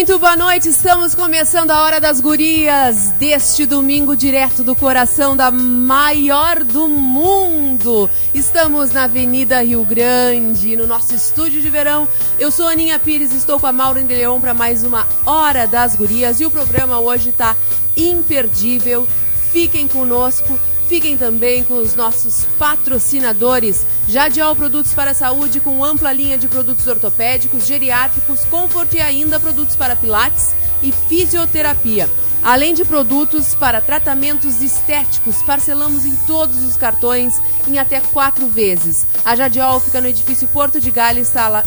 Muito boa noite, estamos começando a Hora das Gurias deste domingo direto do coração da maior do mundo. Estamos na Avenida Rio Grande, no nosso estúdio de verão. Eu sou Aninha Pires, estou com a Maureen de Leon para mais uma Hora das Gurias e o programa hoje está imperdível. Fiquem conosco. Fiquem também com os nossos patrocinadores. Jadial Produtos para a Saúde, com ampla linha de produtos ortopédicos, geriátricos, conforto e ainda produtos para pilates e fisioterapia. Além de produtos para tratamentos estéticos, parcelamos em todos os cartões em até quatro vezes. A Jadial fica no edifício Porto de Gales, sala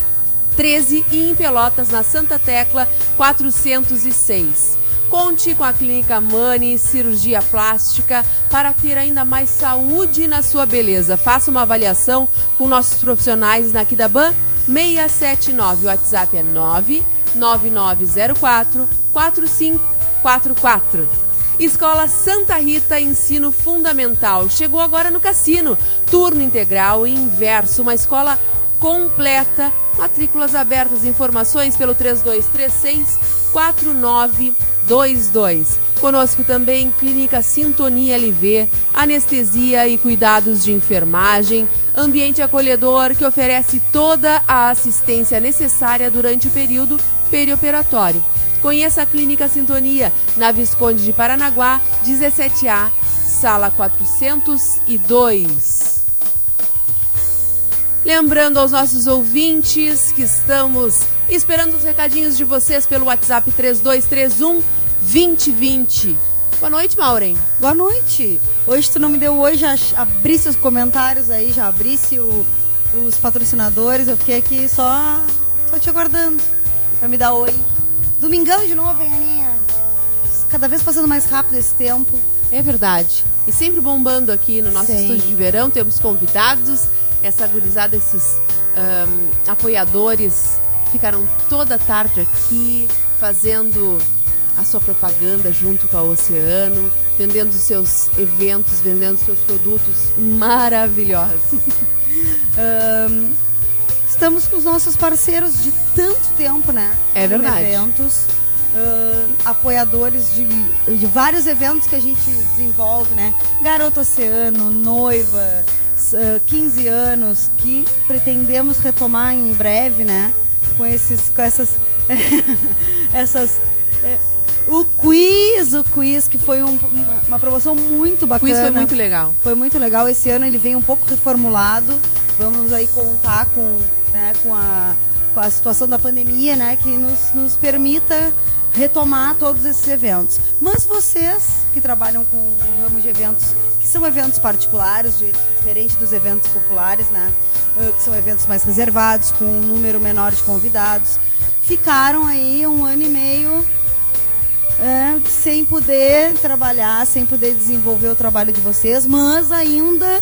13 e em Pelotas, na Santa Tecla 406. Conte com a Clínica Mani Cirurgia Plástica para ter ainda mais saúde na sua beleza. Faça uma avaliação com nossos profissionais na Kidaban 679. O WhatsApp é 99904 4544. Escola Santa Rita Ensino Fundamental. Chegou agora no Cassino. Turno integral e inverso. Uma escola completa. Matrículas abertas. Informações pelo 3236 49 22. Conosco também Clínica Sintonia LV, anestesia e cuidados de enfermagem, ambiente acolhedor que oferece toda a assistência necessária durante o período perioperatório. Conheça a Clínica Sintonia na Visconde de Paranaguá, 17A, sala 402. Lembrando aos nossos ouvintes que estamos esperando os recadinhos de vocês pelo WhatsApp 3231 2020. Boa noite, Maureen. Boa noite. Hoje tu não me deu hoje, já abrisse os comentários aí, já abrisse o, os patrocinadores. Eu fiquei aqui só, só te aguardando pra me dar oi. Domingão de novo, hein, Aninha? Cada vez passando mais rápido esse tempo. É verdade. E sempre bombando aqui no nosso Sim. estúdio de verão. Temos convidados, essa gurizada, esses um, apoiadores ficaram toda tarde aqui fazendo a sua propaganda junto com a Oceano, vendendo seus eventos, vendendo seus produtos maravilhosos. um, estamos com os nossos parceiros de tanto tempo, né? É verdade. eventos, uh, apoiadores de, de vários eventos que a gente desenvolve, né? Garota Oceano, Noiva, uh, 15 anos, que pretendemos retomar em breve, né? Com, esses, com essas, essas é, o quiz, o quiz, que foi um, uma, uma, promoção muito bacana. O quiz foi muito legal. Foi muito legal. Esse ano ele vem um pouco reformulado. Vamos aí contar com, né, com, a, com a situação da pandemia, né? Que nos, nos permita retomar todos esses eventos. Mas vocês que trabalham com o ramo de eventos, que são eventos particulares, de, diferente dos eventos populares, né? Ah, que são eventos mais reservados, com um número menor de convidados, ficaram aí um ano e meio é, sem poder trabalhar, sem poder desenvolver o trabalho de vocês, mas ainda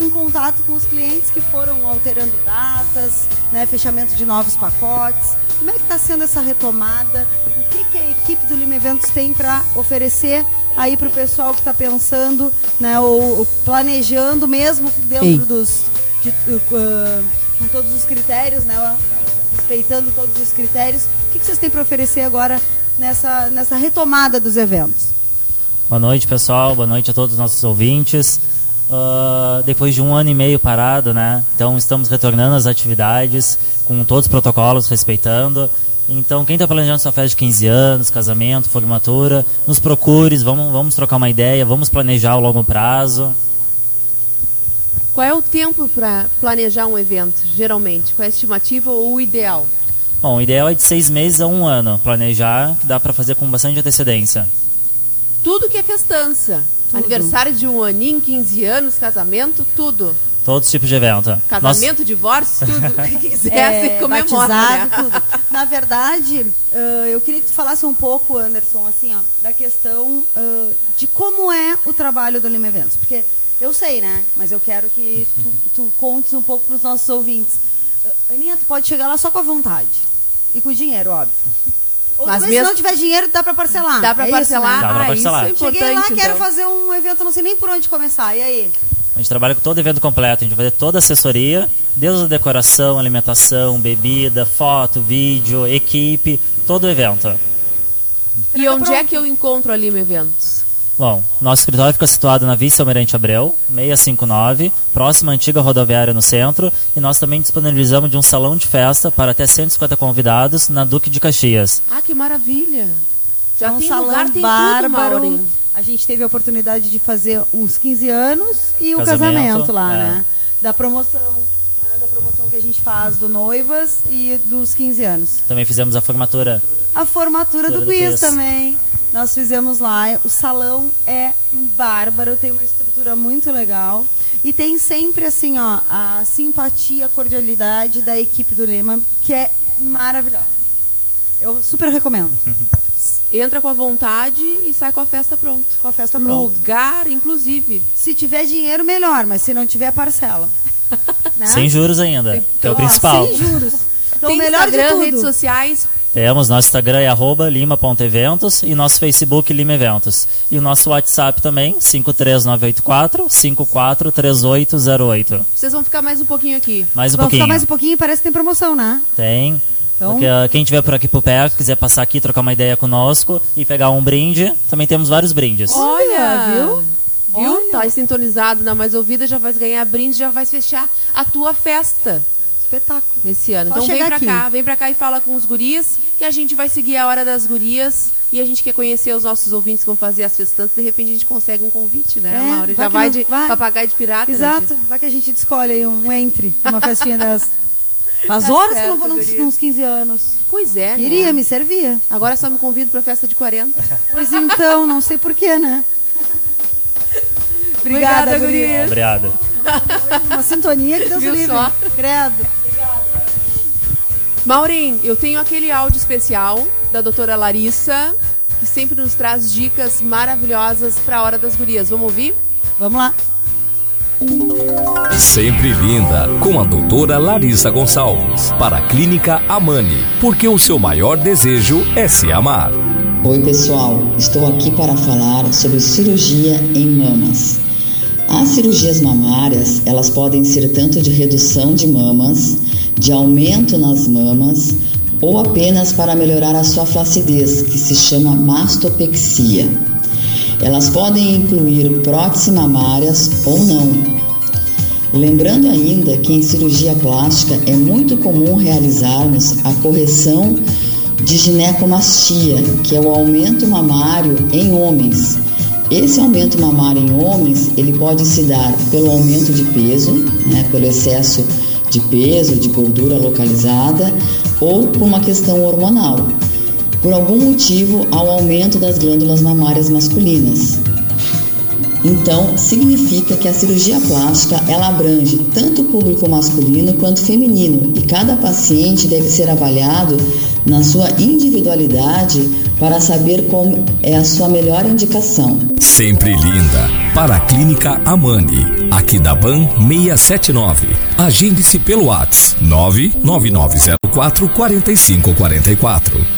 em contato com os clientes que foram alterando datas, né, fechamento de novos pacotes. Como é que está sendo essa retomada? O que, que, a equipe do Lima Eventos tem para oferecer aí para o pessoal que está pensando, né, ou, ou, planejando mesmo dentro Ei. dos de, uh, com todos os critérios, né, respeitando todos os critérios. O que, que vocês têm para oferecer agora nessa, nessa retomada dos eventos. Boa noite, pessoal. Boa noite a todos os nossos ouvintes. Uh, depois de um ano e meio parado, né? Então estamos retornando às atividades com todos os protocolos respeitando. Então quem está planejando sua festa de 15 anos, casamento, formatura, nos procure, vamos, vamos trocar uma ideia, vamos planejar o longo prazo. Qual é o tempo para planejar um evento, geralmente? Qual é a estimativa ou o ideal? Bom, o ideal é de seis meses a um ano planejar, que dá para fazer com bastante antecedência. Tudo que é festança. Aniversário de um aninho, 15 anos, casamento, tudo. Todos os tipos de evento. Casamento, divórcio, tudo. O que quiser, você comemora. batizado, né? tudo. Na verdade, ah, eu queria que tu falasse um pouco, Anderson, assim, ó, da questão ah, de como é o trabalho do Lima Eventos. Porque eu sei, né? Mas eu quero que tu, tu contes um pouco para os nossos ouvintes. Ah, Aninha, tu pode chegar lá só com a vontade. E com o dinheiro, óbvio. Ou Mas mesmo- se não tiver dinheiro, dá para parcelar. Dá para É isso, parcelar? né? Dá pra ah, parcelar. isso é. Cheguei lá, quero então. fazer um evento, não sei nem por onde começar. E aí? A gente trabalha com todo evento completo, a gente vai fazer toda a assessoria, desde a decoração, alimentação, bebida, foto, vídeo, equipe, todo o evento. E onde é que eu encontro a Lima Eventos? Bom, nosso escritório fica situado na Vice Almirante Abreu, 659, próxima à antiga rodoviária no centro, e nós também disponibilizamos de um salão de festa para até 150 convidados na Duque de Caxias. Ah, que maravilha. Já É um tem salão lugar, tem tudo, bárbaro. Maureen. a gente teve a oportunidade de fazer uns 15 anos e o Casamento, casamento, lá, é. né? Da promoção, né? da promoção que a gente faz do noivas e dos 15 anos. Também fizemos a formatura. A formatura do do quiz quiz. também. Nós fizemos lá. O salão é bárbaro, tem uma estrutura muito legal. E tem sempre, assim, ó, a simpatia, a cordialidade da equipe do Lema, que é maravilhosa. Eu super recomendo. Entra com a vontade e sai com a festa pronta. Com a festa pronta. Lugar, inclusive. Se tiver dinheiro, melhor, mas se não tiver, parcela. Né? Sem juros ainda, que é o Ó, principal. Sem juros. Então, tem o melhor Instagram, de tudo. redes sociais. Temos, nosso Instagram é arroba lima.eventos e nosso Facebook Lima Eventos. E o nosso WhatsApp também, 53984 543808. Vocês vão ficar mais um pouquinho aqui. Mais um Vamos pouquinho. ficar mais um pouquinho, parece que tem promoção, né? Tem. Então- Porque, ah, quem estiver por aqui por perto, quiser passar aqui, trocar uma ideia conosco e pegar um brinde, também temos vários brindes. Olha, viu? Viu? Olha. Tá aí sintonizado na Mais Ouvida, já vai ganhar brinde, já vai fechar a tua festa Espetáculo. nesse ano. Só então vem pra aqui. cá, vem pra cá e fala com os guris, que a gente vai seguir a Hora das Gurias e a gente quer conhecer os nossos ouvintes que vão fazer as festanças, de repente a gente consegue um convite, né, É, Mauro? vai Já que vai não- de vai. papagaio de pirata. né, Exato. gente? Vai que a gente escolhe aí um entre, uma festinha das. Faz Tá horas que certo, não vou nos, guria. nos 15 anos. Pois é, né? Iria, me servia. Agora só me convido pra festa de 40. Pois então, não sei porquê, né? Obrigada, Obrigada, guria. Obrigado. Uma sintonia que Deus Viu livre. só? Credo. Maureen, eu tenho aquele áudio especial da doutora Larissa, que sempre nos traz dicas maravilhosas pra Hora das Gurias. Vamos ouvir? Vamos lá. Sempre linda, com a doutora Larissa Gonçalves, para a Clínica Amani, porque o seu maior desejo é se amar. Oi, pessoal. Estou aqui para falar sobre cirurgia em mamas. As cirurgias mamárias, elas podem ser tanto de redução de mamas, de aumento nas mamas, ou apenas para melhorar a sua flacidez, que se chama mastopexia. Elas podem incluir próteses mamárias ou não. Lembrando ainda que em cirurgia plástica é muito comum realizarmos a correção de ginecomastia, que é o aumento mamário em homens. Esse aumento mamário em homens, ele pode se dar pelo aumento de peso, né, pelo excesso de peso, de gordura localizada, ou por uma questão hormonal. Por algum motivo, ao aumento das glândulas mamárias masculinas. Então, significa que a cirurgia plástica ela abrange tanto o público masculino quanto feminino e cada paciente deve ser avaliado na sua individualidade para saber como é a sua melhor indicação. Sempre linda, para a Clínica Amani, aqui da Ban 679. Agende-se pelo WhatsApp 99904 4544.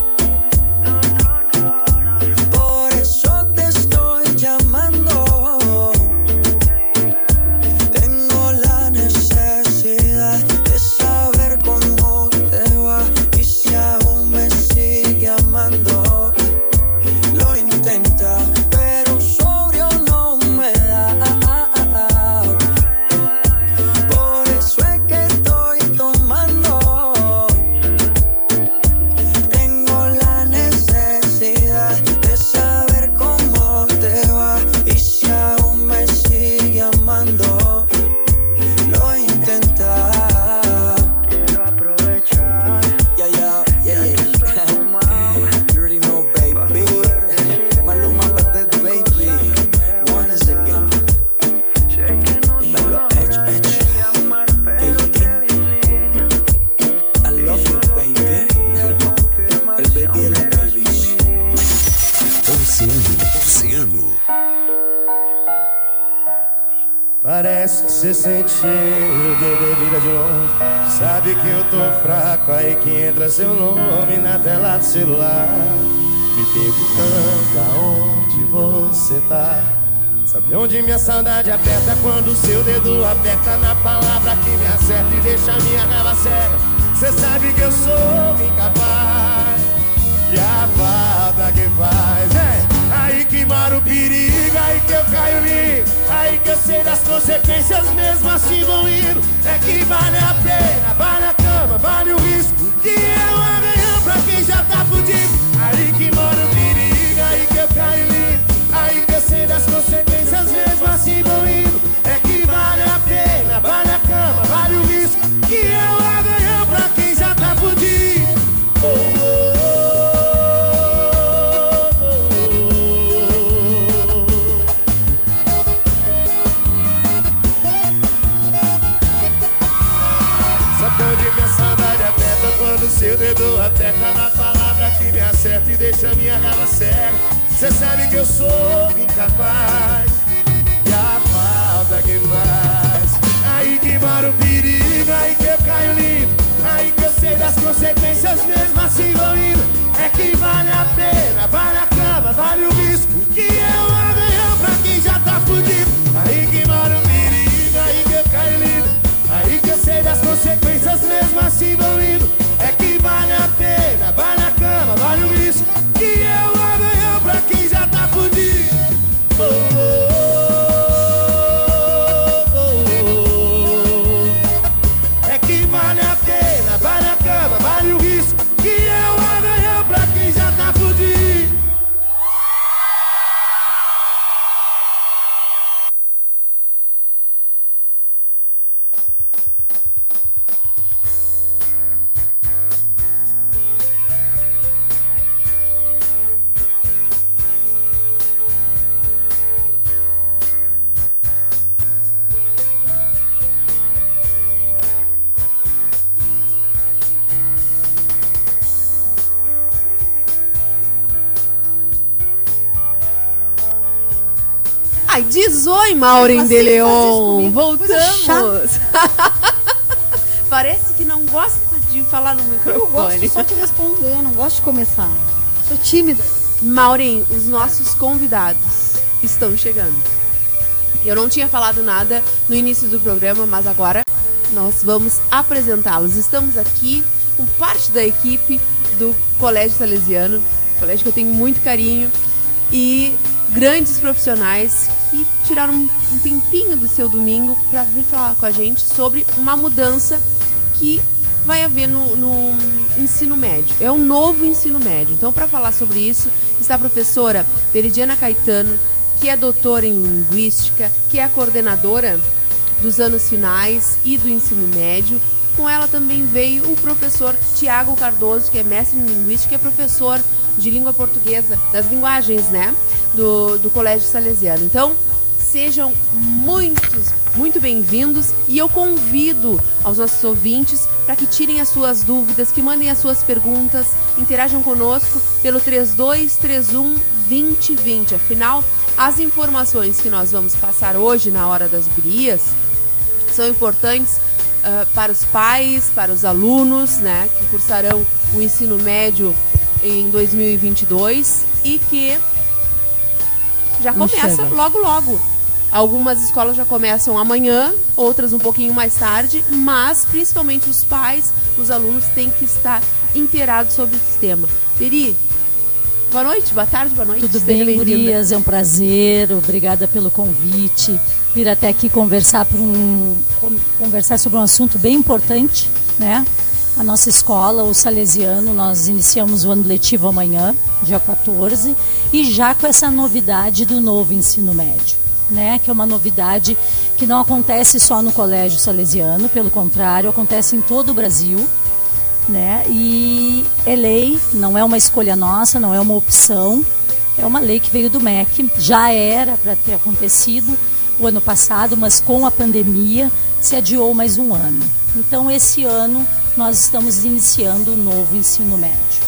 Você sente cheiro de bebida de longe. Sabe que eu tô fraco, aí que entra seu nome na tela do celular. Me perguntando aonde você tá. Sabe onde minha saudade aperta quando seu dedo aperta na palavra que me acerta e deixa minha raiva cega. Cê sabe que eu sou incapaz. E a falta que faz é aí que mora o perigo, aí que eu caio lindo, aí que eu sei das consequências, mesmo assim vou indo. É que vale a pena, vale a cama, vale o risco, que é um amanhã pra quem já tá fudido. Aí que mora e deixa minha raiva cega. Cê sabe que eu sou incapaz e a falta que faz. Aí que mora o perigo, aí que eu caio lindo, aí que eu sei das consequências mesmo assim vou indo. É que vale a pena, vale a cama, vale o risco, que é Ai, diz oi, Maureen de Leon. Voltamos. Parece que não gosta de falar no Eu gosto microfone. só de responder, não gosto de começar. Sou tímida. Maureen, os nossos convidados estão chegando. Eu não tinha falado nada no início do programa, mas agora nós vamos apresentá-los. Estamos aqui com parte da equipe do Colégio Salesiano, colégio que eu tenho muito carinho, e grandes profissionais que tiraram um tempinho do seu domingo para vir falar com a gente sobre uma mudança que vai haver no, no ensino médio. É um novo ensino médio. Então, para falar sobre isso, está a professora Veridiana Caetano, que é doutora em linguística, que é a coordenadora dos anos finais e do ensino médio. Com ela também veio o professor Tiago Cardoso, que é mestre em linguística e é professor de língua portuguesa, das linguagens, né? Do, do Colégio Salesiano. Então, sejam muitos, muito bem-vindos e eu convido aos nossos ouvintes para que tirem as suas dúvidas, que mandem as suas perguntas, interajam conosco pelo 3231 2020. Afinal, as informações que nós vamos passar hoje na hora das gurias são importantes uh, para os pais, para os alunos, né, que cursarão o ensino médio em 2022 e que já começa logo logo. Algumas escolas já começam amanhã, outras um pouquinho mais tarde, mas principalmente os pais, os alunos têm que estar inteirados sobre o sistema. Peri, boa noite, boa tarde, boa noite. Tudo bem, Gurias? É um prazer, obrigada pelo convite. Vir até aqui conversar, por um, conversar sobre um assunto bem importante, né? A nossa escola, o Salesiano, nós iniciamos o ano letivo amanhã, dia 14, e já com essa novidade do novo ensino médio né, que é uma novidade que não acontece só no Colégio Salesiano, pelo contrário, acontece em todo o Brasil. Né? E é lei, não é uma escolha nossa, não é uma opção, é uma lei que veio do MEC. Já era para ter acontecido o ano passado, mas com a pandemia se adiou mais um ano. Então, esse ano, nós estamos iniciando o novo ensino médio.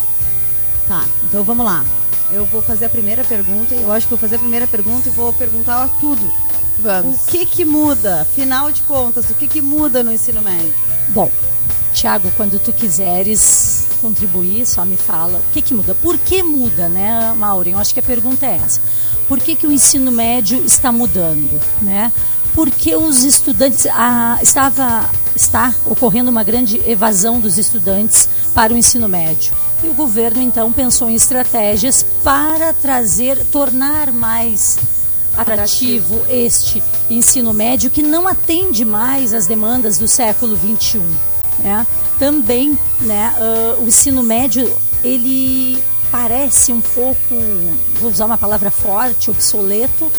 Tá, então vamos lá. Eu vou fazer a primeira pergunta. Eu acho que vou fazer a primeira pergunta e vou perguntar tudo. Vamos. O que que muda? Afinal de contas, o que que muda no ensino médio? Bom, Tiago, quando tu quiseres contribuir, só me fala. O que que muda? Por que muda, né, Maureen? Eu acho que a pergunta é essa. Por que que o ensino médio está mudando, né? Porque os estudantes ah, estava está ocorrendo uma grande evasão dos estudantes para o ensino médio. E o governo então pensou em estratégias para trazer, tornar mais atrativo este ensino médio que não atende mais às demandas do século 21. Né? Também, né, uh, o ensino médio ele parece um pouco, vou usar uma palavra forte, obsoleto,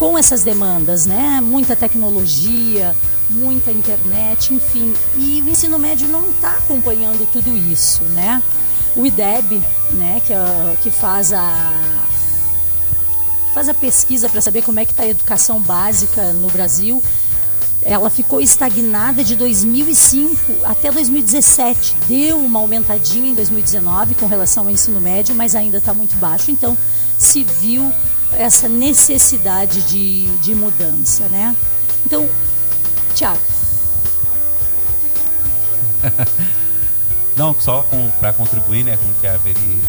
com essas demandas, né? Muita tecnologia, muita internet, enfim. E o ensino médio não está acompanhando tudo isso, né? O IDEB, né, que, é, que faz a faz a pesquisa para saber como é que está a educação básica no Brasil, ela ficou estagnada de 2005 até 2017. Deu uma aumentadinha em 2019 com relação ao ensino médio, mas ainda está muito baixo. Então, se viu essa necessidade de, de mudança, né? Então, Tiago. Não, só para contribuir, né, com o que a Veri...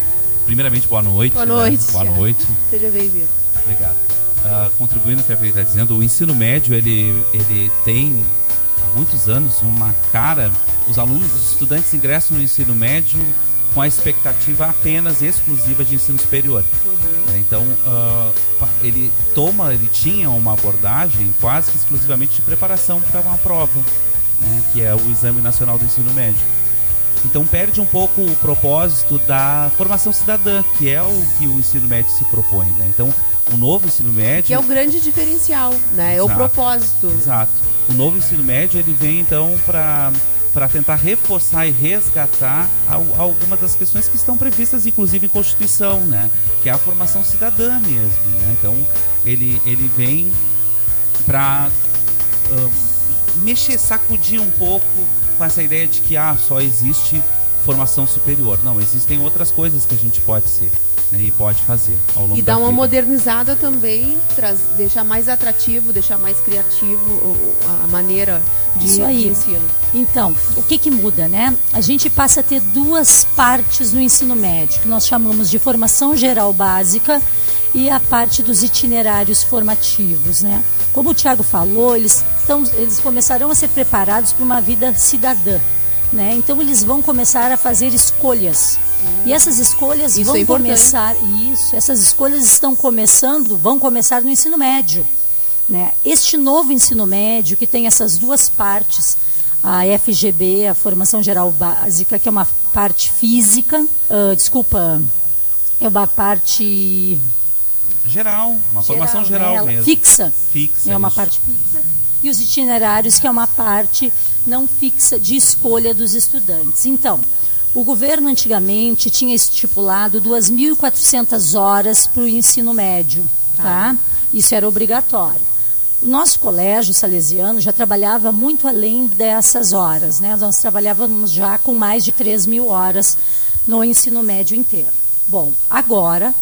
Primeiramente, boa noite. Boa noite. Né? Boa noite. Seja bem-vindo. Obrigado. Uh, contribuindo com o que a Veri está dizendo, o ensino médio, ele, ele tem há muitos anos uma cara... Os alunos, os estudantes ingressam no ensino médio com a expectativa apenas exclusiva de ensino superior. Uhum. Então, uh, ele toma, ele tinha uma abordagem quase que exclusivamente de preparação para uma prova, né, que é o Exame Nacional do Ensino Médio. Então perde um pouco o propósito da formação cidadã, que é o que o ensino médio se propõe. Né? Então, o novo ensino médio. Que é o grande diferencial, né? Exato, é o propósito. Exato. O novo ensino médio ele vem então para para tentar reforçar e resgatar algumas das questões que estão previstas, inclusive em Constituição, né? Que é a formação cidadã mesmo, né? Então ele ele vem para uh, mexer, sacudir um pouco com essa ideia de que ah, só existe formação superior. Não, existem outras coisas que a gente pode ser né, e pode fazer ao longo E dar uma vida. modernizada também, traz, deixar mais atrativo, deixar mais criativo a maneira de, Isso aí. de ensino. Então, o que, que muda, né? A gente passa a ter duas partes no ensino médio, que nós chamamos de formação geral básica e a parte dos itinerários formativos, né? Como o Tiago falou, eles, tão, eles começarão a ser preparados para uma vida cidadã. Né? Então eles vão começar a fazer escolhas. E essas escolhas isso vão é começar. Isso, essas escolhas estão começando, vão começar no ensino médio. Né? Este novo ensino médio, que tem essas duas partes, a FGB, a Formação Geral Básica, que é uma parte física, uh, desculpa, é uma parte Geral, uma geral, formação geral né? mesmo. Fixa. Fixa. É uma isso. parte fixa. E os itinerários, que é uma parte não fixa de escolha dos estudantes. Então, O governo antigamente tinha estipulado 2.400 horas para o ensino médio, tá? Isso era obrigatório. O nosso colégio salesiano já trabalhava muito além dessas horas, né? Nós trabalhávamos já com mais de 3 mil horas no ensino médio inteiro. Bom, agora,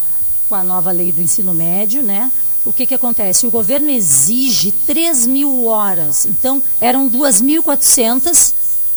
com a nova lei do ensino médio, né? O que, que acontece? O governo exige 3 mil horas. Então, eram 2.400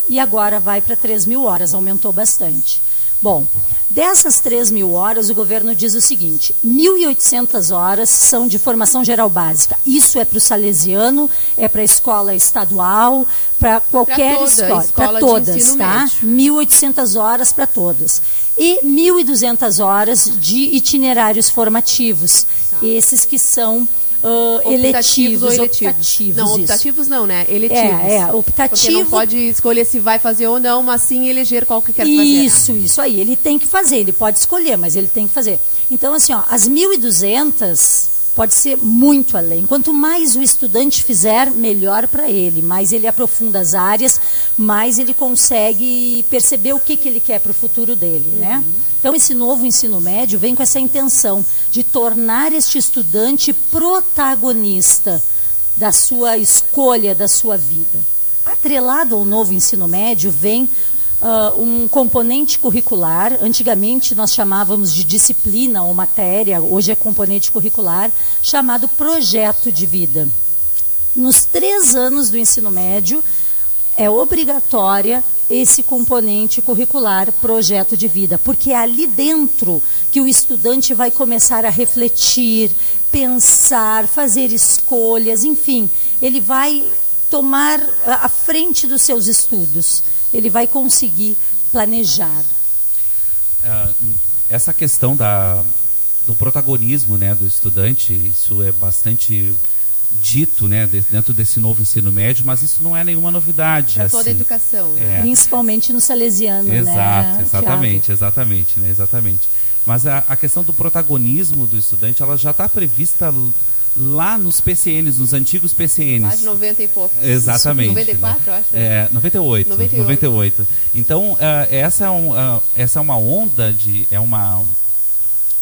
e agora vai para 3 mil horas, aumentou bastante. Bom, dessas 3 mil horas, o governo diz o seguinte: 1.800 horas são de formação geral básica. Isso é para o salesiano, é para a escola estadual, para qualquer toda a escola, para todas, tá? médio. 1.800 horas para todas. E 1.200 horas de itinerários formativos. Esses que são ah, eletivos, ou eletivos. optativos. Não, isso. optativos não, né? Eletivos. É, é, Porque optativo. não pode escolher se vai fazer ou não, mas sim eleger qual que quer fazer. Isso, isso aí. Ele tem que fazer, ele pode escolher, mas ele tem que fazer. Então, assim, ó, as 1.200 pode ser muito além. Quanto mais o estudante fizer, melhor para ele. Mais ele aprofunda as áreas, mais ele consegue perceber o que, que ele quer para o futuro dele, né? Então, esse novo ensino médio vem com essa intenção de tornar este estudante protagonista da sua escolha, da sua vida. Atrelado ao novo ensino médio vem ah, um componente curricular. Antigamente nós chamávamos de disciplina ou matéria, hoje é componente curricular, chamado projeto de vida. Nos três anos do ensino médio, é obrigatória esse componente curricular, projeto de vida, porque é ali dentro que o estudante vai começar a refletir, pensar, fazer escolhas, enfim, ele vai tomar a frente dos seus estudos, ele vai conseguir planejar. Ah, essa questão da, do protagonismo né, do estudante, isso é bastante dito né, de- dentro desse novo ensino médio, mas isso não é nenhuma novidade. Para toda a assim. educação. né? É. Principalmente no salesiano, né? Exato, Thiago? exatamente, exatamente, né, exatamente. Mas a, a questão do protagonismo do estudante, ela já está prevista lá nos PCNs, nos antigos PCNs. Mais de 90 e pouco. Exatamente. 94, eu acho. né? É, 98, 98. 98. Então, ah, essa, é um, ah, essa é uma onda de. É uma,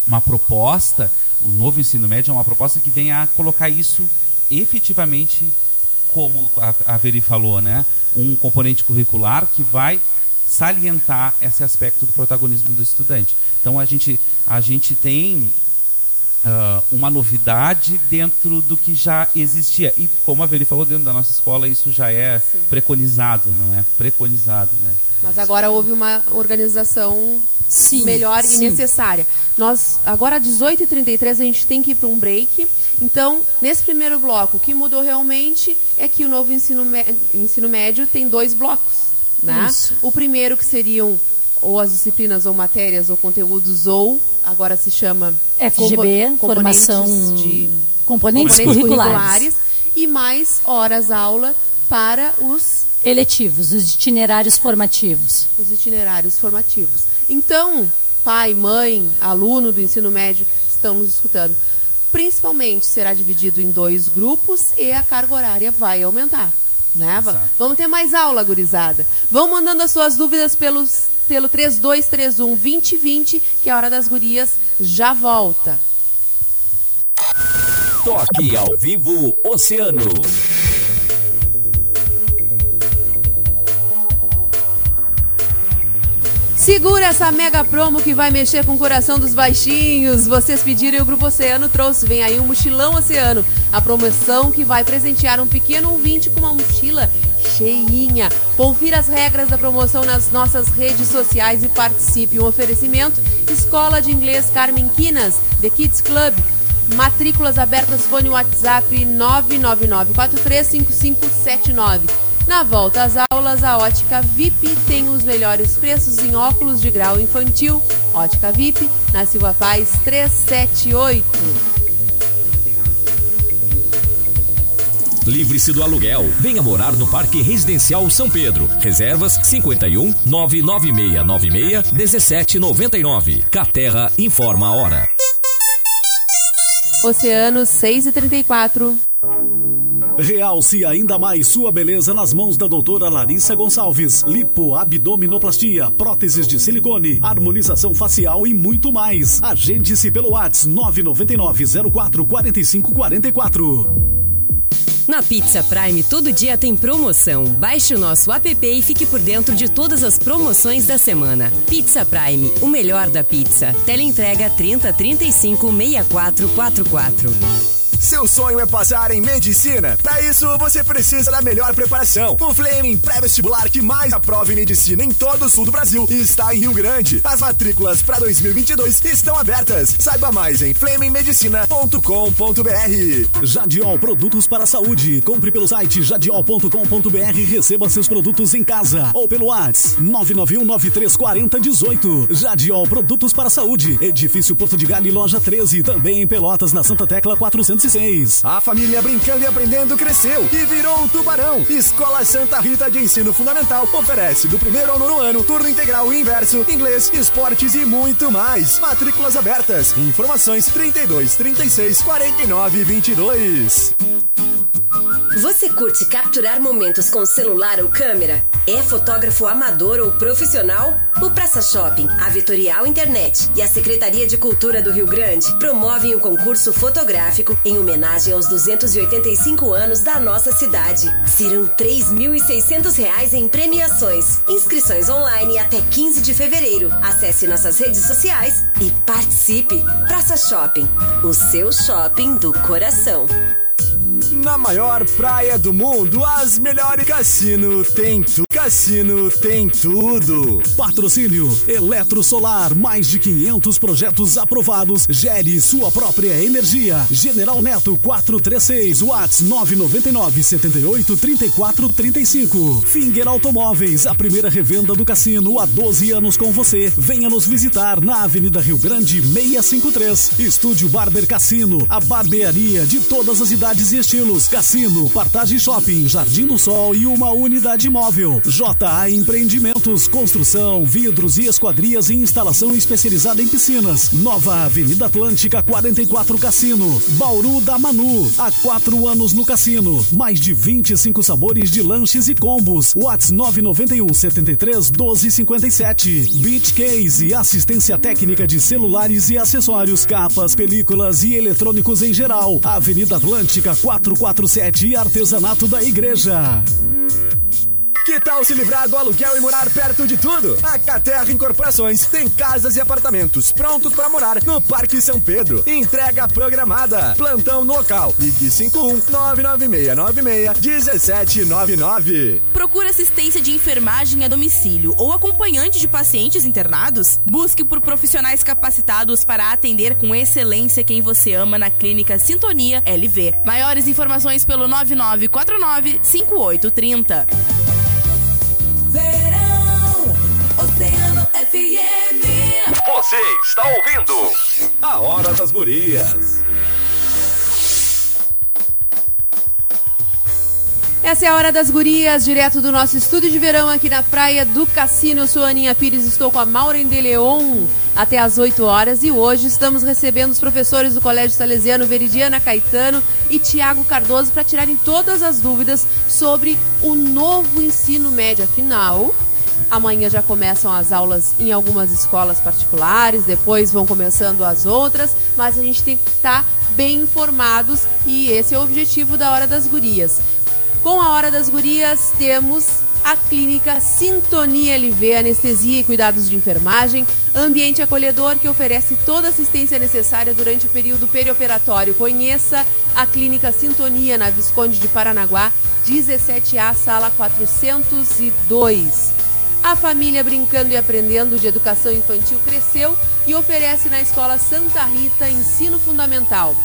uma proposta, o novo ensino médio é uma proposta que vem a colocar isso efetivamente, como a, a Veri falou, né? Um componente curricular que vai salientar esse aspecto do protagonismo do estudante. Então a gente, a gente tem ah, uma novidade dentro do que já existia. E como a Veri falou, dentro da nossa escola isso já é preconizado, não é? Preconizado, né? Mas agora houve uma organização Sim, melhor sim. e necessária. Nós, agora às 18h33, a gente tem que ir para um break. Então, nesse primeiro bloco, o que mudou realmente é que o novo ensino, ensino médio tem dois blocos. Né? Isso. O primeiro que seriam ou as disciplinas ou matérias ou conteúdos ou agora se chama FGB, componentes formação de componentes curriculares. e mais horas aula para os eletivos, os itinerários formativos. os itinerários formativos. Então, pai, mãe, aluno do ensino médio estão nos escutando. Principalmente será dividido em dois grupos e a carga horária vai aumentar. Né? Vamos ter mais aula, gurizada. Vão mandando as suas dúvidas pelos, pelo 3231 2020, que a Hora das Gurias já volta. Toque ao vivo Oceano. Segura essa mega promo que vai mexer com o coração dos baixinhos. Vocês pediram e o Grupo Oceano trouxe. Vem aí um mochilão Oceano. A promoção que vai presentear um pequeno ouvinte com uma mochila cheinha. Confira as regras da promoção nas nossas redes sociais e participe. Um oferecimento: Escola de Inglês Carmen Quinas, The Kids Club. Matrículas abertas, fone WhatsApp 999435579. Na volta às aulas, a Ótica VIP tem os melhores preços em óculos de grau infantil. Ótica VIP, na Silva Paz 378. Livre-se do aluguel. Venha morar no Parque Residencial São Pedro. Reservas 51 99696 1799. Caterra informa a hora. Oceano 6 e 34. Realce ainda mais sua beleza nas mãos da doutora Larissa Gonçalves. Lipo, abdominoplastia, próteses de silicone, harmonização facial e muito mais. Agende-se pelo WhatsApp 999 04 45 44. Na Pizza Prime, todo dia tem promoção. Baixe o nosso app e fique por dentro de todas as promoções da semana. Pizza Prime, o melhor da pizza. Teleentrega 30 35 6444. Seu sonho é passar em medicina? Para isso, você precisa da melhor preparação. O Fleming Pré-Vestibular que mais aprova em medicina em todo o sul do Brasil está em Rio Grande. As matrículas para 2022 estão abertas. Saiba mais em flemingmedicina.com.br. Jadiol Produtos para a Saúde. Compre pelo site jadiol.com.br e receba seus produtos em casa ou pelo WhatsApp 991934018. Jadiol Produtos para a Saúde. Edifício Porto de Galho, loja 13, também em Pelotas, na Santa Tecla 406. A família brincando e aprendendo cresceu e virou um tubarão. Escola Santa Rita de Ensino Fundamental oferece do primeiro ao nono ano turno integral e inverso, inglês, esportes e muito mais. Matrículas abertas. Informações 32 36 49 22. Você curte capturar momentos com celular ou câmera? É fotógrafo amador ou profissional? O Praça Shopping, a Vitorial Internet e a Secretaria de Cultura do Rio Grande promovem um concurso fotográfico em homenagem aos 285 anos da nossa cidade. Serão R$ 3.600 em premiações. Inscrições online até 15 de fevereiro. Acesse nossas redes sociais e participe. Praça Shopping, o seu shopping do coração. Na maior praia do mundo, as melhores cassino tem tudo. Cassino tem tudo. Patrocínio Eletro Solar, mais de 500 projetos aprovados. Gere sua própria energia. General Neto 436, Watts 999 78 34 35. Finger Automóveis, a primeira revenda do cassino há 12 anos com você. Venha nos visitar na Avenida Rio Grande 653. Estúdio Barber Cassino, a barbearia de todas as idades e estilos. Cassino, Partage Shopping, Jardim do Sol e uma unidade móvel. JA Empreendimentos, construção, vidros e esquadrias e instalação especializada em piscinas. Nova Avenida Atlântica 44 Cassino. Bauru da Manu, há quatro anos no cassino. Mais de 25 sabores de lanches e combos. Whats 991 73 12 57. Beach Case, assistência técnica de celulares e acessórios, capas, películas e eletrônicos em geral. Avenida Atlântica 447 e artesanato da igreja. Que tal se livrar do aluguel e morar perto de tudo? A Caterra Incorporações tem casas e apartamentos prontos para morar no Parque São Pedro. Entrega programada. Plantão no local. Ligue 51 99696 1799. Procura assistência de enfermagem a domicílio ou acompanhante de pacientes internados? Busque por profissionais capacitados para atender com excelência quem você ama na Clínica Sintonia LV. Maiores informações pelo 9949 5830. Verão, Oceano FM. Você está ouvindo A Hora das Gurias. Essa é a Hora das Gurias, direto do nosso estúdio de verão aqui na Praia do Cassino. Eu sou Aninha Pires, estou com a Maureen de Leon até às 8 horas e hoje estamos recebendo os professores do Colégio Salesiano Veridiana Caetano e Tiago Cardoso para tirarem todas as dúvidas sobre o novo ensino médio. Afinal, amanhã já começam as aulas em algumas escolas particulares, depois vão começando as outras, mas a gente tem que estar bem informados e esse é o objetivo da Hora das Gurias. Com a Hora das Gurias, temos a clínica Sintonia LV, anestesia e cuidados de enfermagem, ambiente acolhedor que oferece toda a assistência necessária durante o período perioperatório. Conheça a clínica Sintonia na Visconde de Paranaguá, 17A, sala 402. A família Brincando e Aprendendo de Educação Infantil cresceu e oferece na Escola Santa Rita Ensino Fundamental.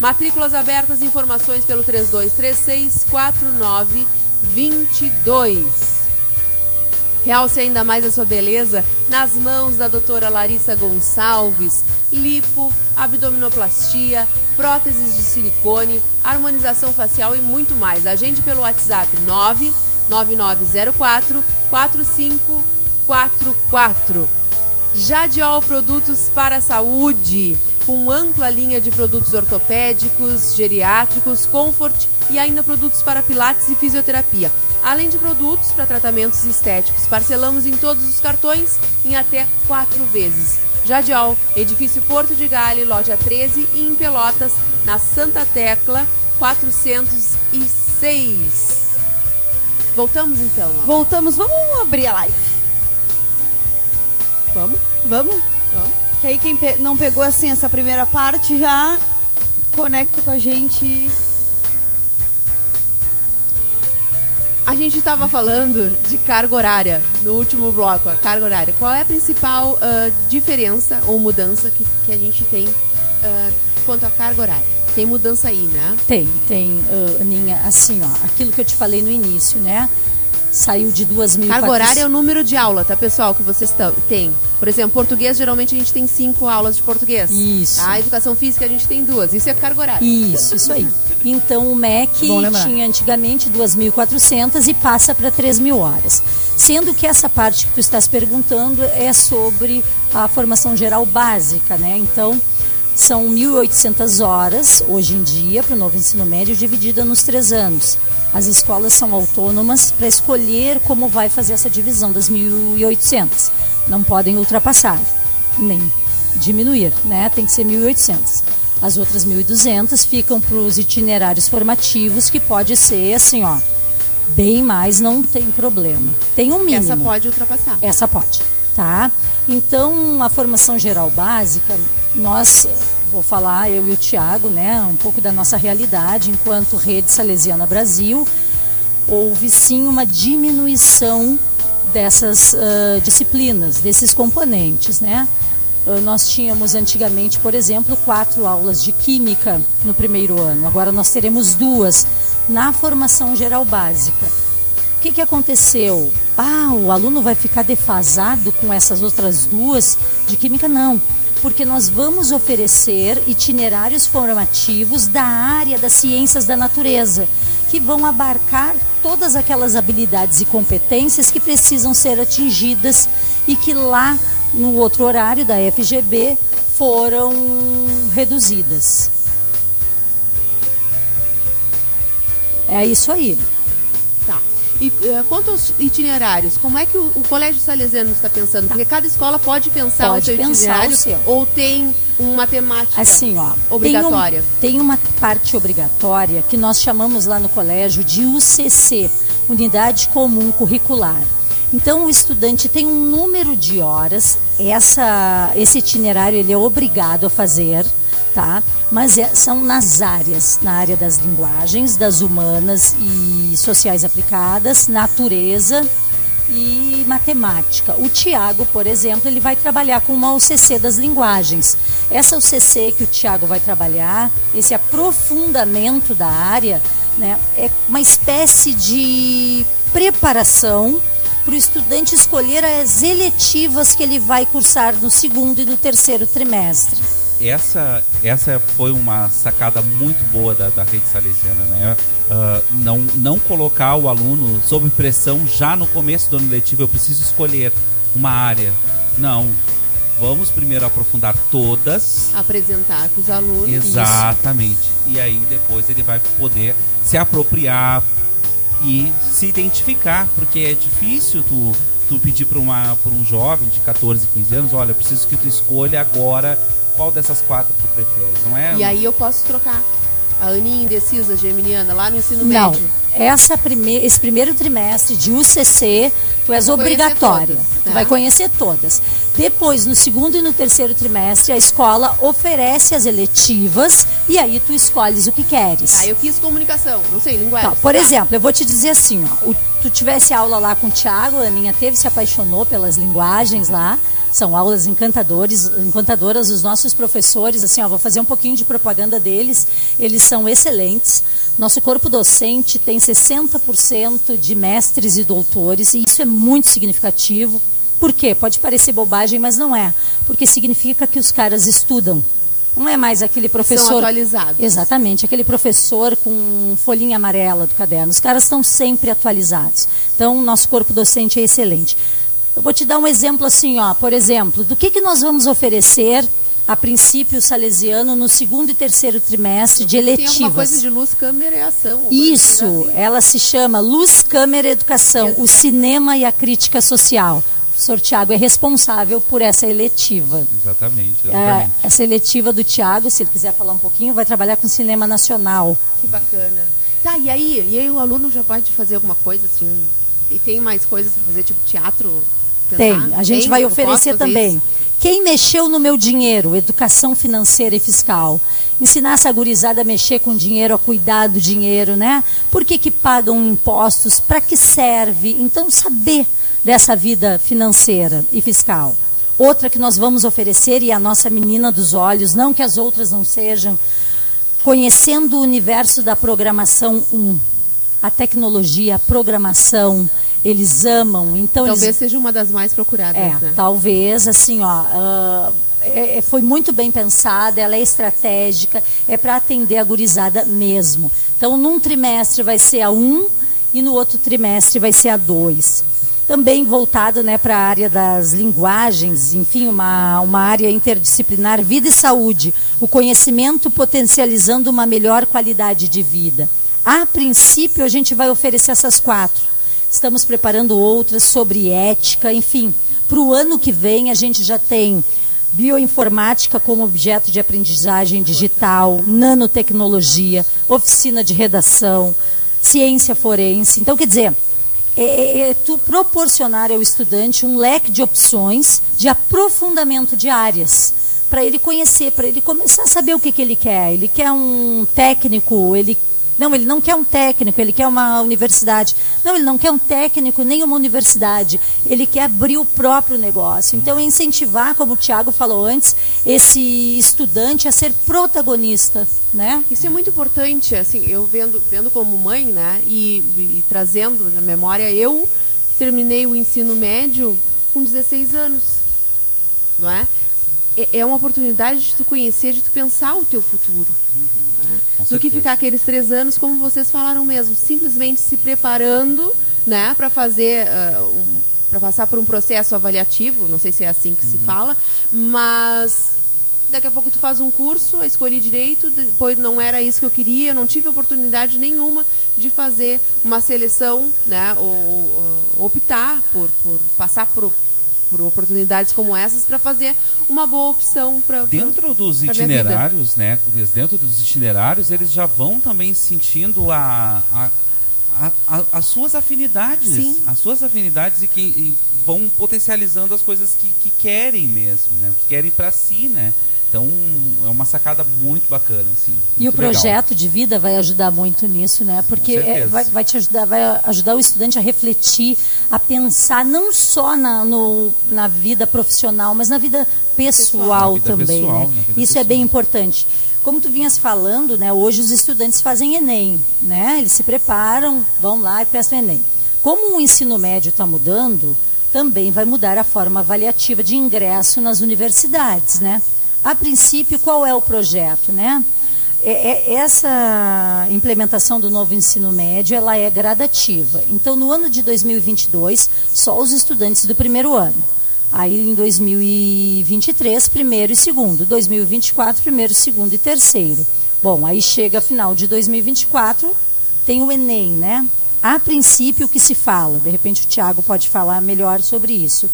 Matrículas abertas, informações pelo 3236 4922. Realce ainda mais a sua beleza nas mãos da doutora Larissa Gonçalves. Lipo, abdominoplastia, próteses de silicone, harmonização facial e muito mais. Agende pelo WhatsApp 99904 4544. Jadiol Produtos para a Saúde com ampla linha de produtos ortopédicos, geriátricos, comfort e ainda produtos para pilates e fisioterapia. Além de produtos para tratamentos estéticos, parcelamos em todos os cartões em até quatro vezes. Jadial, edifício Porto de Gale, loja 13 e em Pelotas, na Santa Tecla 406. Voltamos então. Ó. Voltamos, vamos abrir a live. Vamos? Vamos? Vamos. Que aí quem pe- não pegou assim essa primeira parte já conecta com a gente. A gente estava falando de carga horária no último bloco, a carga horária. Qual é a principal ah, diferença ou mudança que, que a gente tem ah, quanto à carga horária? Tem mudança aí, né? Tem, tem, ah, Aninha, assim, ó, aquilo que eu te falei no início, né? Saiu de 2.400... Carga horária é o número de aula, tá, pessoal, que vocês têm. Por exemplo, português, geralmente a gente tem cinco aulas de português. Isso. A educação física a gente tem duas. Isso é carga horária. Isso, isso aí. Então o MEC lembrar. tinha antigamente 2.400 e passa para 3.000 horas. Sendo que essa parte que tu estás perguntando é sobre a formação geral básica, né? Então são 1.800 horas hoje em dia para o novo ensino médio dividida nos três anos. As escolas são autônomas para escolher como vai fazer essa divisão das 1.800. Não podem ultrapassar, nem diminuir, né? Tem que ser 1.800. As outras 1.200 ficam para os itinerários formativos, que pode ser assim, ó, bem mais, não tem problema. Tem um mínimo. Essa pode ultrapassar. Essa pode, tá? Então, a formação geral básica, nós, vou falar, eu e o Tiago, né, um pouco da nossa realidade enquanto Rede Salesiana Brasil, houve sim uma diminuição dessas ah, disciplinas, desses componentes, né? Ah, Nós tínhamos antigamente, por exemplo, quatro aulas de química no primeiro ano. Agora nós teremos duas na formação geral básica. O que, que aconteceu? Ah, o aluno vai ficar defasado com essas outras duas de química? Não, porque nós vamos oferecer itinerários formativos da área das ciências da natureza, que vão abarcar todas aquelas habilidades e competências que precisam ser atingidas e que lá no outro horário da FGB foram reduzidas. É isso aí. Tá. E eh, quanto aos itinerários, como é que o, o Colégio Salesiano está pensando? Porque cada escola pode pensar Tá. Pode o seu pensar itinerário o seu. ou tem uma temática Assim, ó, obrigatória. Tem, um- tem uma parte obrigatória que nós chamamos lá no colégio de UCC, Unidade Comum Curricular. Então o estudante tem um número de horas, essa, esse itinerário ele é obrigado a fazer, tá? Mas é- são nas áreas, na área das linguagens, das humanas e sociais aplicadas, natureza e matemática. O Tiago, por exemplo, ele vai trabalhar com uma UCC das linguagens. Essa UCC que o Tiago vai trabalhar, esse aprofundamento da área, né, é uma espécie de preparação para o estudante escolher as eletivas que ele vai cursar no segundo e no terceiro trimestre. Essa, essa foi uma sacada muito boa da, da rede salesiana, né? Ah, não, não colocar o aluno sob pressão já no começo do ano letivo, eu preciso escolher uma área. Não. Vamos primeiro aprofundar todas. Apresentar para os alunos. Exatamente. E aí depois ele vai poder se apropriar e se identificar, porque é difícil tu, tu pedir para um jovem de 14, 15 anos, olha, preciso que tu escolha agora qual dessas quatro tu prefere, não é? E aí eu posso trocar. A Aninha indecisa, geminiana, lá no ensino Não, médio. essa prime esse primeiro trimestre de UCC, tu és obrigatória. todas, Tu tá? vai conhecer todas. Depois, no segundo e no terceiro trimestre, a escola oferece as eletivas e aí tu escolhes o que queres. Tá, eu quis comunicação, não sei, linguagem. Tá, por exemplo, eu vou te dizer assim, ó, o- tu tivesse aula lá com o Thiago, a Aninha teve, se apaixonou pelas linguagens lá, são aulas encantadores, encantadoras, os nossos professores, assim, ó, vou fazer um pouquinho de propaganda deles, eles são excelentes. Nosso corpo docente tem 60% de mestres e doutores, e isso é muito significativo. Por quê? Pode parecer bobagem, mas não é. Porque significa que os caras estudam. Não é mais aquele professor. atualizados. Exatamente, aquele professor com folhinha amarela do caderno. Os caras estão sempre atualizados. Então, nosso corpo docente é excelente. Eu vou te dar um exemplo assim, ó, por exemplo, do que, que nós vamos oferecer a princípio salesiano no segundo e terceiro trimestre de Tem alguma eletivas. coisa de luz, câmera e ação. Isso, ela se chama Luz, Câmera e Educação, o cinema e a crítica social. O professor Tiago é responsável por essa eletiva. Exatamente, É, exatamente. essa eletiva do Tiago, se ele quiser falar um pouquinho, vai trabalhar com cinema nacional. Que bacana. Tá, e aí? E aí o aluno já pode fazer alguma coisa assim? E tem mais coisas pra fazer, tipo teatro? Tem, Tentar? a gente Tem? vai oferecer também. isso? Quem mexeu no meu dinheiro, educação financeira e fiscal. Ensinar essa gurizada a mexer com dinheiro, a cuidar do dinheiro, né? Por que, que pagam impostos? Para que serve? Então, saber dessa vida financeira e fiscal. Outra que nós vamos oferecer, e a nossa menina dos olhos, não que as outras não sejam, conhecendo o universo da programação 1. A tecnologia, a programação, eles amam. Então Talvez eles seja uma das mais procuradas, é, né? talvez, assim, ó, é- é- foi muito bem pensada, ela é estratégica, é para atender a gurizada mesmo. Então, num trimestre vai ser a 1 e no outro trimestre vai ser a 2. Também voltado né, para a área das linguagens, enfim, uma, uma área interdisciplinar, vida e saúde, o conhecimento potencializando uma melhor qualidade de vida. A princípio, a gente vai oferecer essas quatro. Estamos preparando outras sobre ética, enfim. Para o ano que vem, a gente já tem bioinformática como objeto de aprendizagem digital, nanotecnologia, oficina de redação, ciência forense. Então, quer dizer, é, é, é tu proporcionar ao estudante um leque de opções de aprofundamento de áreas para ele conhecer, para ele começar a saber o que, que ele quer. Ele quer um técnico, ele não, ele não quer um técnico, ele quer uma universidade. Não, ele não quer um técnico nem uma universidade. Ele quer abrir o próprio negócio. Então, é incentivar, como o Tiago falou antes, esse estudante a ser protagonista, né? Isso é muito importante, assim, eu vendo, vendo como mãe, né, e, e trazendo na memória, eu terminei o ensino médio com 16 anos, não é? É- É uma oportunidade de tu conhecer, de tu pensar o teu futuro. Com Do que ficar aqueles três anos, como vocês falaram mesmo, simplesmente se preparando, né, para fazer, para passar por um processo avaliativo, não sei se é assim que se fala, mas daqui a pouco tu faz um curso, escolhi direito, depois não era isso que eu queria, não tive oportunidade nenhuma de fazer uma seleção, né, ou, ou optar por, por passar por, por oportunidades como essas para fazer uma boa opção para Dentro dos pra itinerários, né? Dentro dos itinerários, eles já vão também sentindo a, a, a- a- as suas afinidades. Sim. As suas afinidades e, que, e vão potencializando as coisas que, que querem mesmo, né? Que querem para si, né? Então, é uma sacada muito bacana, assim. E o muito legal. projeto de vida vai ajudar muito nisso, né? Porque é, vai, vai te ajudar, vai ajudar o estudante a refletir, a pensar não só na, no- na vida profissional, mas na vida pessoal, Na vida também. pessoal, né? Isso é bem importante. Como tu vinhas falando, né? Hoje os estudantes fazem Enem, né? Eles se preparam, vão lá e prestam Enem. Como o ensino médio está mudando, também vai mudar a forma avaliativa de ingresso nas universidades, né? A princípio, qual é o projeto, né? É- é- essa implementação do novo ensino médio ela é gradativa. Então, no ano de 2022, só os estudantes do primeiro ano. Aí, em 2023, primeiro e segundo. 2024, primeiro, segundo e terceiro. Bom, aí chega final de 2024, tem o Enem, né? A princípio, o que se fala? De repente, o Tiago pode falar melhor sobre isso.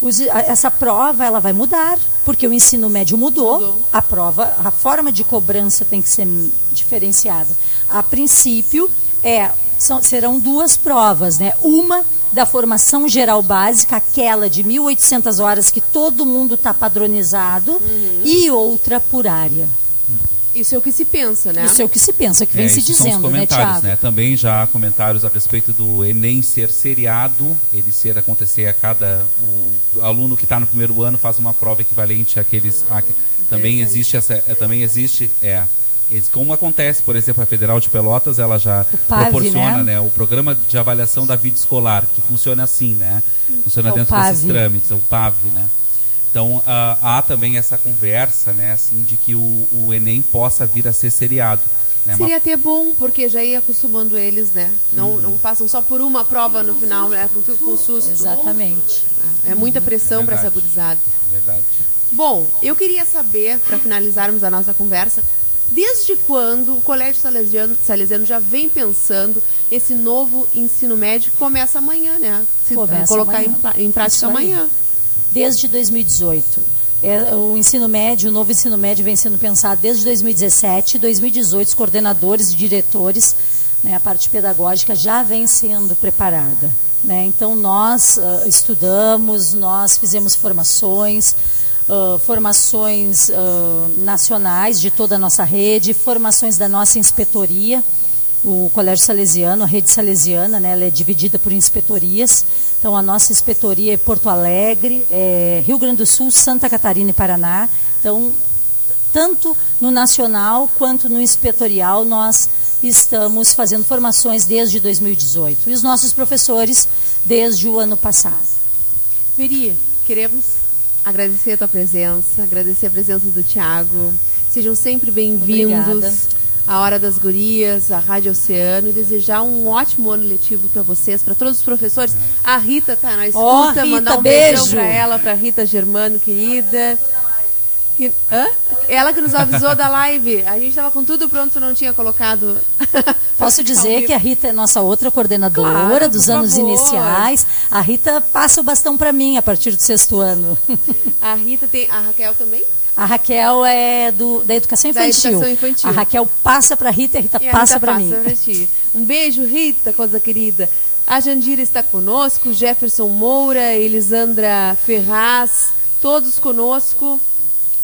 Os- essa prova ela vai mudar, porque o ensino médio mudou, a prova, a forma de cobrança tem que ser diferenciada. A princípio, é, são- serão duas provas, né? Uma da formação geral básica, aquela de 1.800 horas que todo mundo está padronizado, e outra por área. Isso é o que se pensa, né? Isso é o que se pensa, que vem É, se esses são os dizendo, né, comentários, Tiago? né? Também já há comentários a respeito do Enem ser seriado, ele ser acontecer a cada o aluno que está no primeiro ano faz uma prova equivalente àqueles. a- também existe essa, é, também existe é como acontece, por exemplo, a Federal de Pelotas, ela já PAV, proporciona, né? né? o programa de avaliação da vida escolar, que funciona assim, né? Funciona É dentro desses PAV. trâmites, é o PAV, né? Então ah, há também essa conversa, né, assim, de que o, o Enem possa vir a ser seriado. Né? Seria até bom, porque já ia acostumando eles, né? Não, Uhum. não passam só por uma prova no final, né? Não fico com susto. Exatamente. É muita pressão É para essa gurizada. Verdade. Bom, eu queria saber, para finalizarmos a nossa conversa, desde quando o Colégio Salesiano, Salesiano já vem pensando esse novo ensino médio que começa amanhã, né? Se Começa colocar amanhã. em, em prática Isso aí. amanhã. Desde 2018. É, o ensino médio, o novo ensino médio vem sendo pensado desde 2017. 2018, os coordenadores e diretores, né, a parte pedagógica já vem sendo preparada. né? Então, nós ah, estudamos, nós fizemos formações, ah, formações ah, nacionais de toda a nossa rede, formações da nossa inspetoria o Colégio Salesiano, a rede salesiana, né, ela é dividida por inspetorias. Então, a nossa inspetoria é Porto Alegre, é Rio Grande do Sul, Santa Catarina e Paraná. Então, tanto no nacional quanto no inspetorial, nós estamos fazendo formações desde 2018. E os nossos professores desde o ano passado. Veri, queremos agradecer a tua presença, agradecer a presença do Tiago. Sejam sempre Obrigada. bem-vindos à Hora das Gurias, à Rádio Oceano e desejar um ótimo ano letivo para vocês, para todos os professores. A Rita tá na escuta, Ó, Rita, mandar um beijo. beijão para ela, para Rita Germano, querida. Que- hã? Ela que nos avisou da live. A gente estava com tudo pronto, não tinha colocado. Posso dizer que a Rita é nossa outra coordenadora Claro, dos anos favor. iniciais. A Rita passa o bastão para mim a partir do sexto ano. A Rita tem. A Raquel também? A Raquel é do, da educação Da infantil. educação infantil. A Raquel passa para a Rita e a Rita E a passa para mim. pra ti. Um beijo, Rita, coisa querida. A Jandira está conosco, Jefferson Moura, Elisandra Ferraz, todos conosco.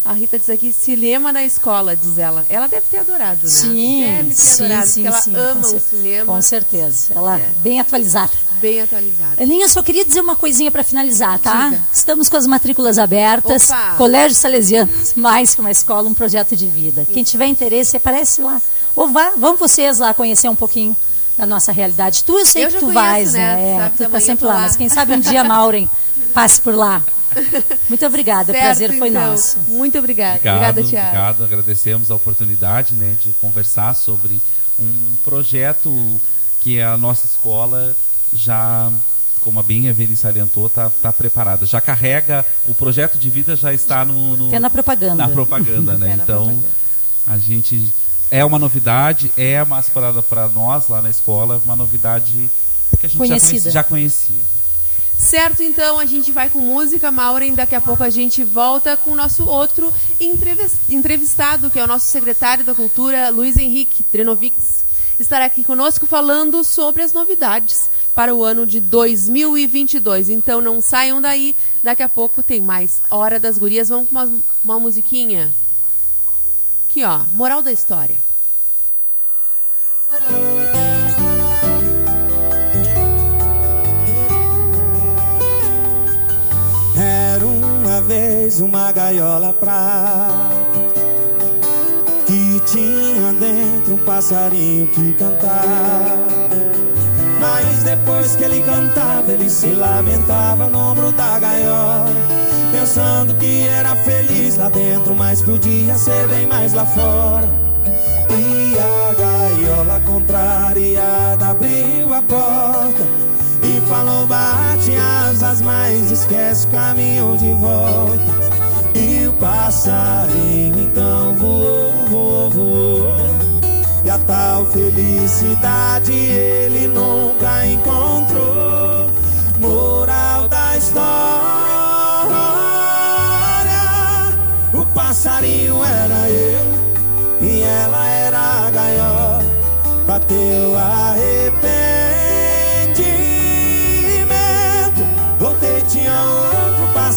A Rita diz aqui, cinema na escola, diz ela. Ela deve ter adorado, né? Sim, deve ter sim, adorado, sim, ela sim, ama com o cinema. Com certeza. Ela É. bem atualizada. Bem atualizada. Aninha, só queria dizer uma coisinha para finalizar, tá? Diga. Estamos com as matrículas abertas. Opa! Colégio Salesiano, mais que uma escola, um projeto de vida. Quem tiver interesse, aparece lá. Ou vá, vão vocês lá conhecer um pouquinho da nossa realidade. Tu, eu sei Eu que tu conheço, vais, né? né? É, tu tá sempre lá. lá. Mas quem sabe um dia, Maureen, passe por lá. Muito obrigada, o Certo, prazer foi então. nosso. Muito obrigada. Obrigado, obrigada, Tiago. obrigado. Agradecemos a oportunidade né, de conversar sobre um projeto que a nossa escola já, como a bem a Veli salientou, está tá preparada. Já carrega, o projeto de vida já está no, no- Até na propaganda. Na propaganda, né? Até na então, propaganda. a gente é uma novidade, é mais para nós lá na escola, uma novidade que a gente já. Já conhecia. Certo, então a gente vai com música, Maureen. Daqui a pouco a gente volta com o nosso outro entrevis- entrevistado, que é o nosso secretário da Cultura, Luiz Henrique Drenovics. Estará aqui conosco falando sobre as novidades para o ano de 2022. Então não saiam daí, daqui a pouco tem mais Hora das Gurias. Vamos com uma, uma musiquinha. Aqui, ó, moral da história. Era uma vez uma gaiola prata que tinha dentro um passarinho que cantava. Mas depois que ele cantava, ele se lamentava no ombro da gaiola, pensando que era feliz lá dentro, mas podia ser bem mais lá fora. E a gaiola contrariada abriu a porta falou: bate asas, mas esquece o caminho de volta. E o passarinho então voou, voou, voou. E a tal felicidade ele nunca encontrou. Moral da história: o passarinho era eu e ela era a gaiola. Bateu arrependimento.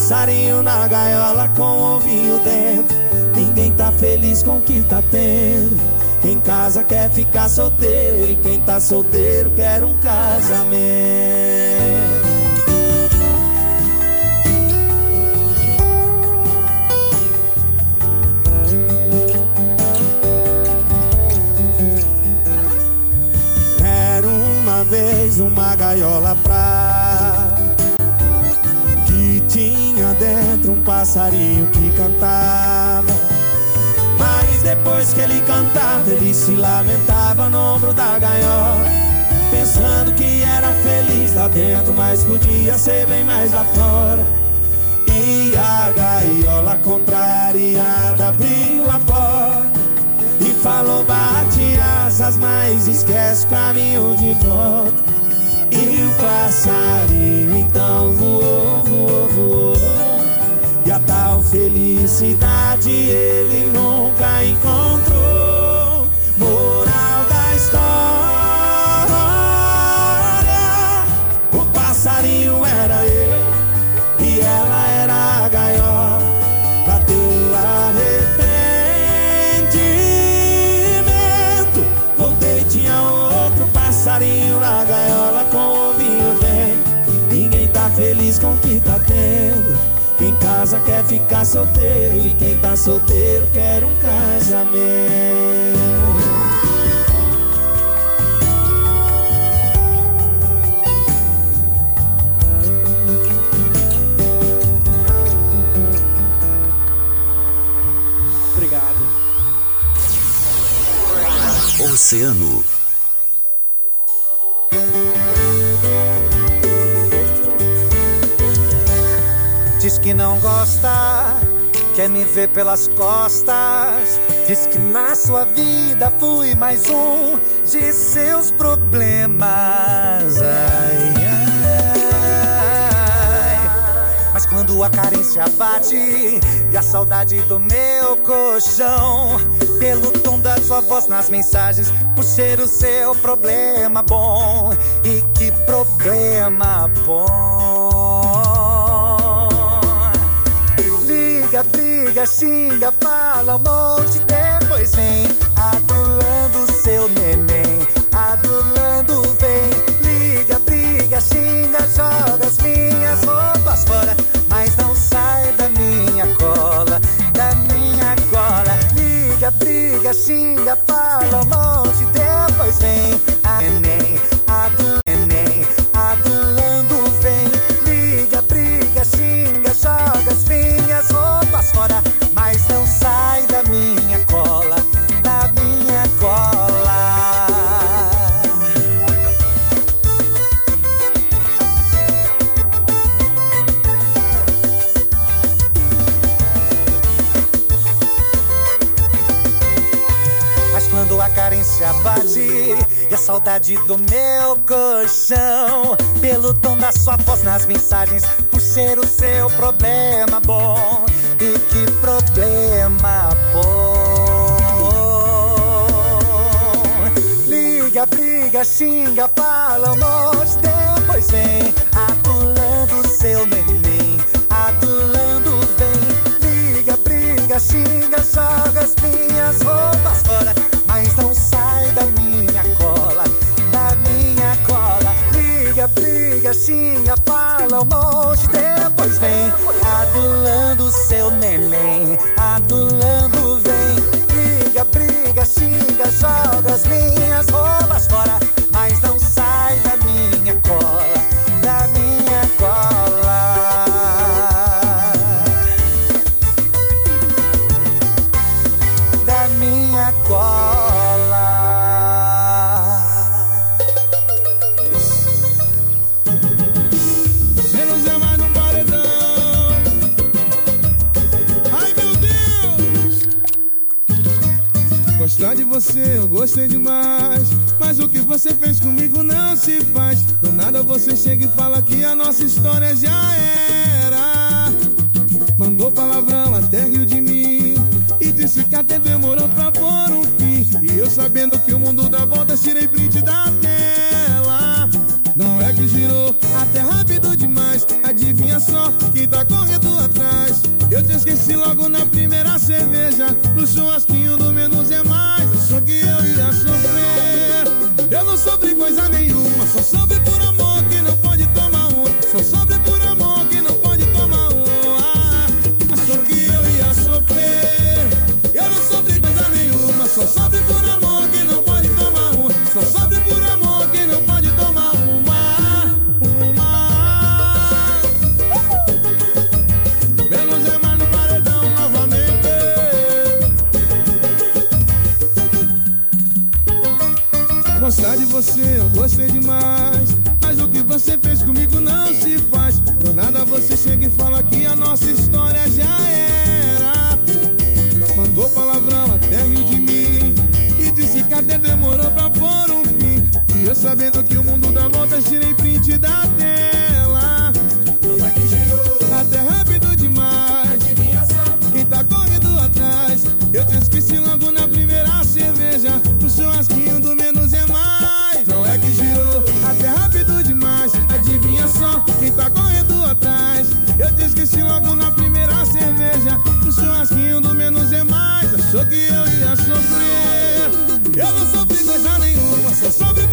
Passarinho na gaiola com ovinho dentro. Ninguém tá feliz com o que tá tendo. Quem casa quer ficar solteiro. E quem tá solteiro quer um casamento. Era uma vez uma gaiola pra dentro um passarinho que cantava. Mas depois que ele cantava, ele se lamentava no ombro da gaiola, pensando que era feliz lá dentro, mas podia ser bem mais lá fora. E a gaiola contrariada abriu a porta e falou: bate asas, mas esquece o caminho de volta. E o passarinho então voou, voou, voou. E a tal felicidade ele nunca encontrou. Moral da história: o passarinho era eu e ela era a gaiola. Bateu arrependimento. Voltei, tinha outro passarinho na gaiola com o ovinho dentro. Ninguém tá feliz com o que tá tendo. Quem casa quer ficar solteiro e quem tá solteiro quer um casamento. Oceano. Diz que não gosta, quer me ver pelas costas. Diz que na sua vida fui mais um de seus problemas. Ai, ai. Mas quando a carência bate e a saudade do meu colchão, pelo tom da sua voz nas mensagens, por ser o seu problema bom. E que problema bom. Briga, xinga, fala um monte, depois vem adulando seu neném, adulando vem. Liga, briga, xinga, joga as minhas roupas fora, mas não sai da minha cola, da minha cola. Liga, briga, xinga, fala um monte, depois vem a neném, adu saudade do meu colchão, pelo tom da sua voz nas mensagens, por ser o seu problema bom. E que problema bom. Liga, briga, xinga, fala um monte, depois vem adulando seu neném, adulando vem. Liga, briga, xinga, joga as minhas roupas Briga, xinga, fala um monte, depois vem adulando seu neném, adulando vem. Liga, briga, xinga, joga as minhas roupas fora, mas não sai da minha cola, você eu gostei demais. Mas o que você fez comigo não se faz. Do nada você chega e fala que a nossa história já era. Mandou palavrão até riu de mim. E disse que até demorou pra pôr um fim. E eu sabendo que o mundo dá voltas, tirei print da tela. Não é que girou até rápido demais. Adivinha só quem tá correndo atrás. Eu te esqueci logo na primeira cerveja. No churrasquinho do sofri coisa nenhuma. Gostei demais. Mas o que você fez comigo não se faz. Do nada você chega e fala que a nossa história já era. Mandou palavrão até riu de mim. E disse que até demorou pra pôr um fim. E eu sabendo que o mundo dá voltas, tirei print da tela. Até rápido demais. Quem tá correndo atrás? Eu te esqueci logo na primeira cerveja. O churrasquinho Esqueci logo na primeira cerveja. O churrasquinho do menos é mais. Achou que eu ia sofrer? Eu não sofri coisa nenhuma. Só sofre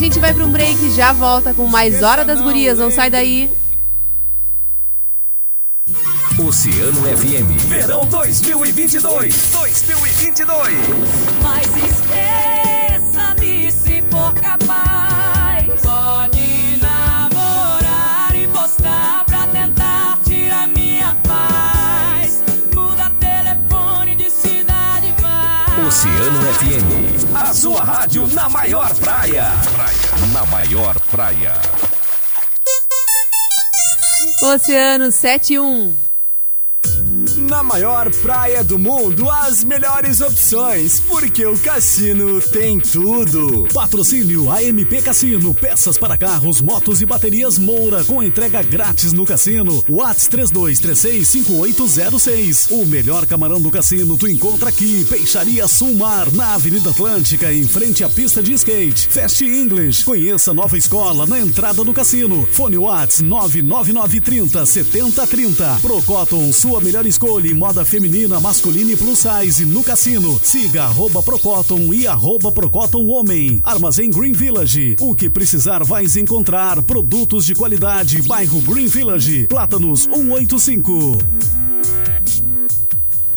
gente vai para um break e já volta com mais Hora das Gurias. Não sai daí. Oceano FM. Verão 2022. 2022. Mas FM. A sua rádio na maior praia. Praia. Na maior praia. Oceano 71. Na maior praia do mundo, as melhores opções, porque o cassino tem tudo. Patrocínio AMP Cassino, peças para carros, motos e baterias Moura, com entrega grátis no cassino. Whats 32365806. O melhor camarão do cassino tu encontra aqui. Peixaria Sulmar, na Avenida Atlântica, em frente à pista de skate. Fast English, conheça a nova escola na entrada do cassino. Fone Whats 99930 7030. Procotton, sua melhor escolha moda feminina, masculina e plus size no cassino. Siga arroba Procotton e arroba Procotton Homem. Armazém Green Village. O que precisar vais encontrar. Produtos de qualidade. Bairro Green Village. Plátanos 185.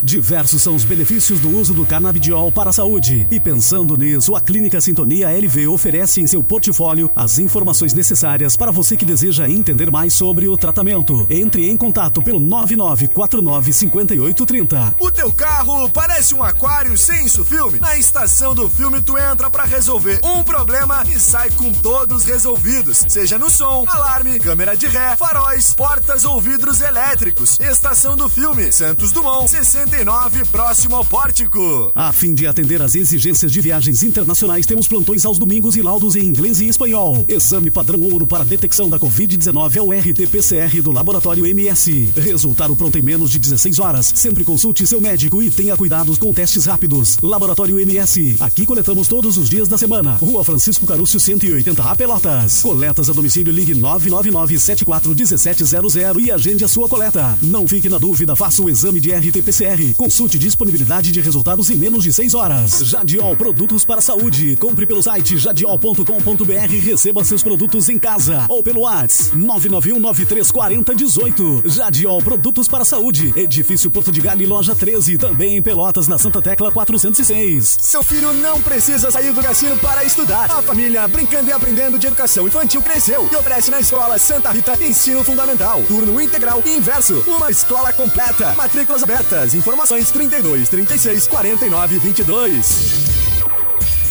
Diversos são os benefícios do uso do canabidiol para a saúde. E pensando nisso, a Clínica Sintonia LV oferece em seu portfólio as informações necessárias para você que deseja entender mais sobre o tratamento. Entre em contato pelo 99495830. O teu carro parece um aquário sem filme? Na estação do filme tu entra pra resolver um problema e sai com todos resolvidos, seja no som, alarme, câmera de ré, faróis, portas ou vidros elétricos. Estação do filme, Santos Dumont, 69, próximo ao pórtico. A fim de atender às exigências de viagens internacionais, temos plantões aos domingos e laudos em inglês e espanhol. Exame padrão ouro para detecção da Covid-19 é o RT-PCR do Laboratório MS. Resultado pronto em menos de 16 horas. Sempre consulte seu médico e tenha cuidados com testes rápidos. Laboratório MS. Aqui coletamos todos os dias da semana. Rua Francisco Carúcio 180A Pelotas. Coletas a domicílio ligue 999 741700 e agende a sua coleta. Não fique na dúvida, faça o exame de RT-PCR. Consulte disponibilidade de resultados em menos de 6 horas. Jadiol Produtos para Saúde. Compre pelo site jadiol.com.br e receba seus produtos em casa. Ou pelo WhatsApp 991934018. Jadiol Produtos para Saúde. Edifício Porto de Galho, loja 13. Também em Pelotas, na Santa Tecla 406. Seu filho não precisa sair do cassino para estudar. A família Brincando e Aprendendo de Educação Infantil cresceu e oferece na escola Santa Rita Ensino Fundamental, turno integral e inverso. Uma escola completa. Matrículas abertas. Informações 32 36 49 22.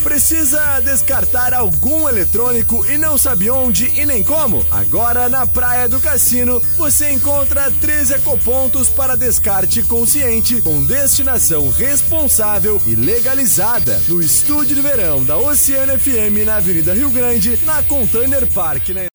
Precisa descartar algum eletrônico e não sabe onde e nem como? Agora na Praia do Cassino você encontra três ecopontos para descarte consciente com destinação responsável e legalizada. No estúdio de verão da Oceano FM na Avenida Rio Grande, na Container Park, né?